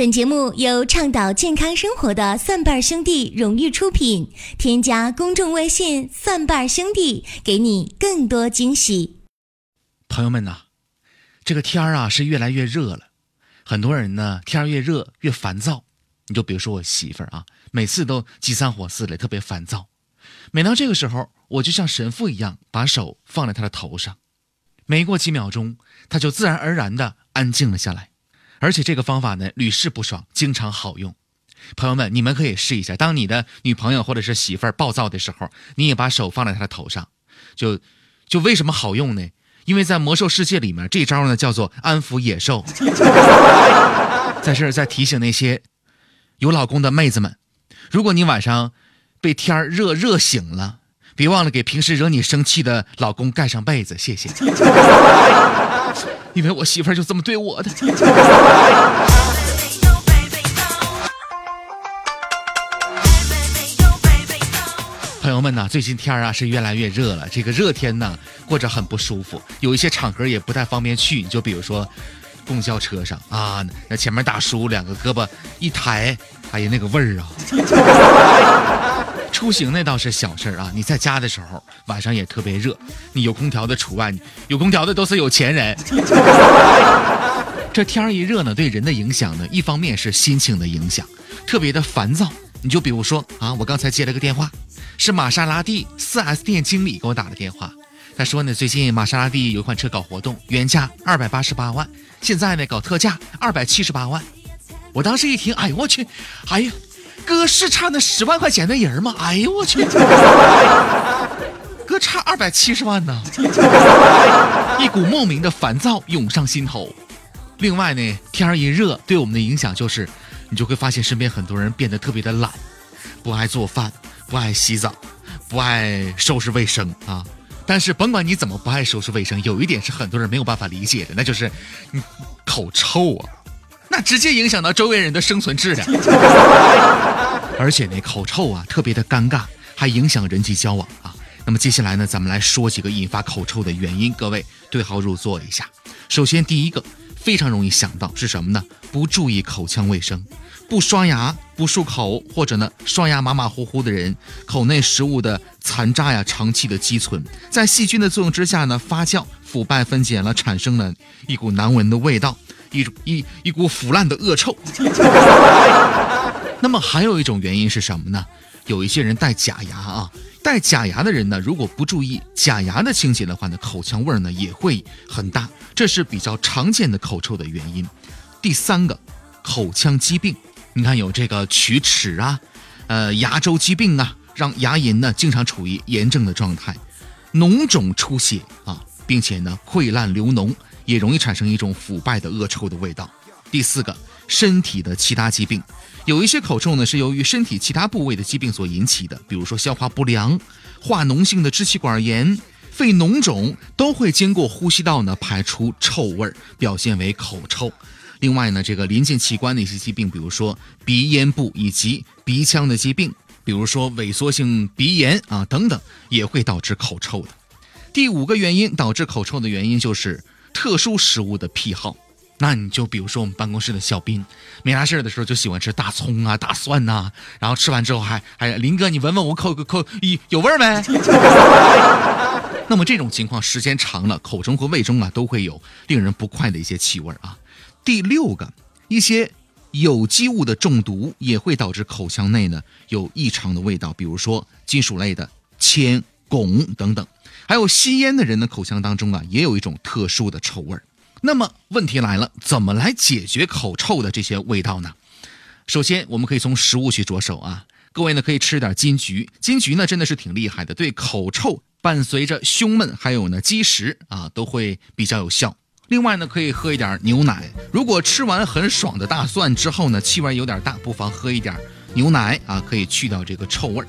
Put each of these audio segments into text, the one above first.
本节目由倡导健康生活的蒜瓣兄弟荣誉出品。添加公众微信“蒜瓣兄弟”，给你更多惊喜。朋友们呐，这个天儿啊是越来越热了，很多人呢天儿越热越烦躁。你就比如说我媳妇儿啊，每次都急三火四的，特别烦躁。每当这个时候，我就像神父一样，把手放在她的头上，没过几秒钟，她就自然而然的安静了下来。而且这个方法呢屡试不爽，经常好用。朋友们，你们可以试一下。当你的女朋友或者是媳妇儿暴躁的时候，你也把手放在她的头上，就就为什么好用呢？因为在魔兽世界里面，这招呢叫做安抚野兽。在这儿再提醒那些有老公的妹子们，如果你晚上被天儿热热醒了，别忘了给平时惹你生气的老公盖上被子，谢谢。因为我媳妇儿就这么对我的。朋友们呐，最近天儿啊是越来越热了，这个热天呢过着很不舒服，有一些场合也不太方便去。你就比如说公交车上啊，那前面大叔两个胳膊一抬，哎呀那个味儿啊。出行那倒是小事儿啊，你在家的时候晚上也特别热，你有空调的除外，有空调的都是有钱人。这天儿一热呢，对人的影响呢，一方面是心情的影响，特别的烦躁。你就比如说啊，我刚才接了个电话，是玛莎拉蒂 4S 店经理给我打的电话，他说呢，最近玛莎拉蒂有一款车搞活动，原价二百八十八万，现在呢搞特价二百七十八万。我当时一听，哎呦我去，哎呀！哥是差那十万块钱的人吗？哎呦我去！哥差二百七十万呢！一股莫名的烦躁涌上心头。另外呢，天儿一热，对我们的影响就是，你就会发现身边很多人变得特别的懒，不爱做饭，不爱洗澡，不爱收拾卫生啊。但是甭管你怎么不爱收拾卫生，有一点是很多人没有办法理解的，那就是你口臭啊。那直接影响到周围人的生存质量，而且那，口臭啊，特别的尴尬，还影响人际交往啊。那么接下来呢，咱们来说几个引发口臭的原因，各位对号入座一下。首先，第一个非常容易想到是什么呢？不注意口腔卫生，不刷牙、不漱口，或者呢，刷牙马马虎虎的人，口内食物的残渣呀，长期的积存，在细菌的作用之下呢，发酵、腐败、分解了，产生了一股难闻的味道。一种一一股腐烂的恶臭。那么还有一种原因是什么呢？有一些人戴假牙啊，戴假牙的人呢，如果不注意假牙的清洁的话呢，口腔味儿呢也会很大，这是比较常见的口臭的原因。第三个，口腔疾病，你看有这个龋齿啊，呃，牙周疾病啊，让牙龈呢经常处于炎症的状态，脓肿出血啊，并且呢溃烂流脓。也容易产生一种腐败的恶臭的味道。第四个，身体的其他疾病，有一些口臭呢是由于身体其他部位的疾病所引起的，比如说消化不良、化脓性的支气管炎、肺脓肿，都会经过呼吸道呢排出臭味儿，表现为口臭。另外呢，这个临近器官的一些疾病，比如说鼻咽部以及鼻腔的疾病，比如说萎缩性鼻炎啊等等，也会导致口臭的。第五个原因导致口臭的原因就是。特殊食物的癖好，那你就比如说我们办公室的小斌，没啥事的时候就喜欢吃大葱啊、大蒜呐，然后吃完之后还还林哥，你闻闻我口口有有味儿没？那么这种情况时间长了，口中和胃中啊都会有令人不快的一些气味啊。第六个，一些有机物的中毒也会导致口腔内呢有异常的味道，比如说金属类的铅、汞等等。还有吸烟的人的口腔当中啊，也有一种特殊的臭味儿。那么问题来了，怎么来解决口臭的这些味道呢？首先，我们可以从食物去着手啊。各位呢，可以吃点金桔，金桔呢真的是挺厉害的，对口臭伴随着胸闷，还有呢积食啊，都会比较有效。另外呢，可以喝一点牛奶。如果吃完很爽的大蒜之后呢，气味有点大，不妨喝一点牛奶啊，可以去掉这个臭味儿。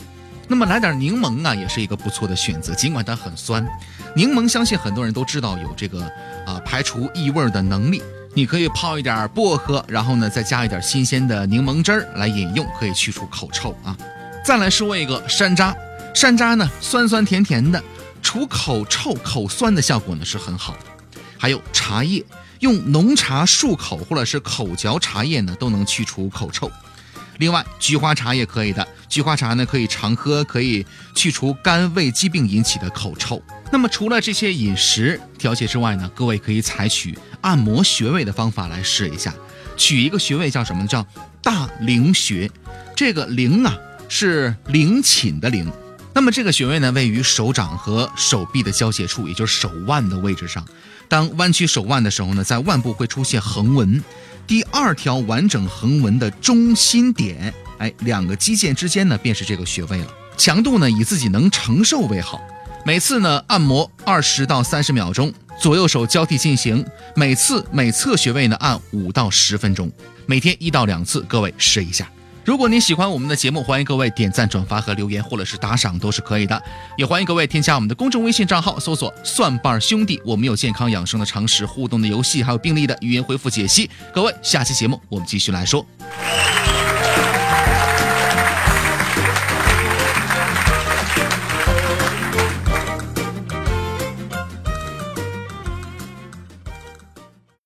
那么来点柠檬啊，也是一个不错的选择，尽管它很酸。柠檬相信很多人都知道有这个啊排除异味的能力。你可以泡一点薄荷，然后呢再加一点新鲜的柠檬汁儿来饮用，可以去除口臭啊。再来说一个山楂，山楂呢酸酸甜甜的，除口臭口酸的效果呢是很好的。还有茶叶，用浓茶漱口或者是口嚼茶叶呢，都能去除口臭。另外，菊花茶也可以的。菊花茶呢，可以常喝，可以去除肝胃疾病引起的口臭。那么，除了这些饮食调节之外呢，各位可以采取按摩穴位的方法来试一下。取一个穴位叫什么？叫大陵穴。这个陵啊，是陵寝的陵。那么这个穴位呢，位于手掌和手臂的交界处，也就是手腕的位置上。当弯曲手腕的时候呢，在腕部会出现横纹。第二条完整横纹的中心点，哎，两个肌腱之间呢，便是这个穴位了。强度呢，以自己能承受为好。每次呢，按摩二十到三十秒钟，左右手交替进行。每次每侧穴位呢，按五到十分钟，每天一到两次，各位试一下。如果您喜欢我们的节目，欢迎各位点赞、转发和留言，或者是打赏都是可以的。也欢迎各位添加我们的公众微信账号，搜索“蒜瓣兄弟”，我们有健康养生的常识、互动的游戏，还有病例的语言回复解析。各位，下期节目我们继续来说。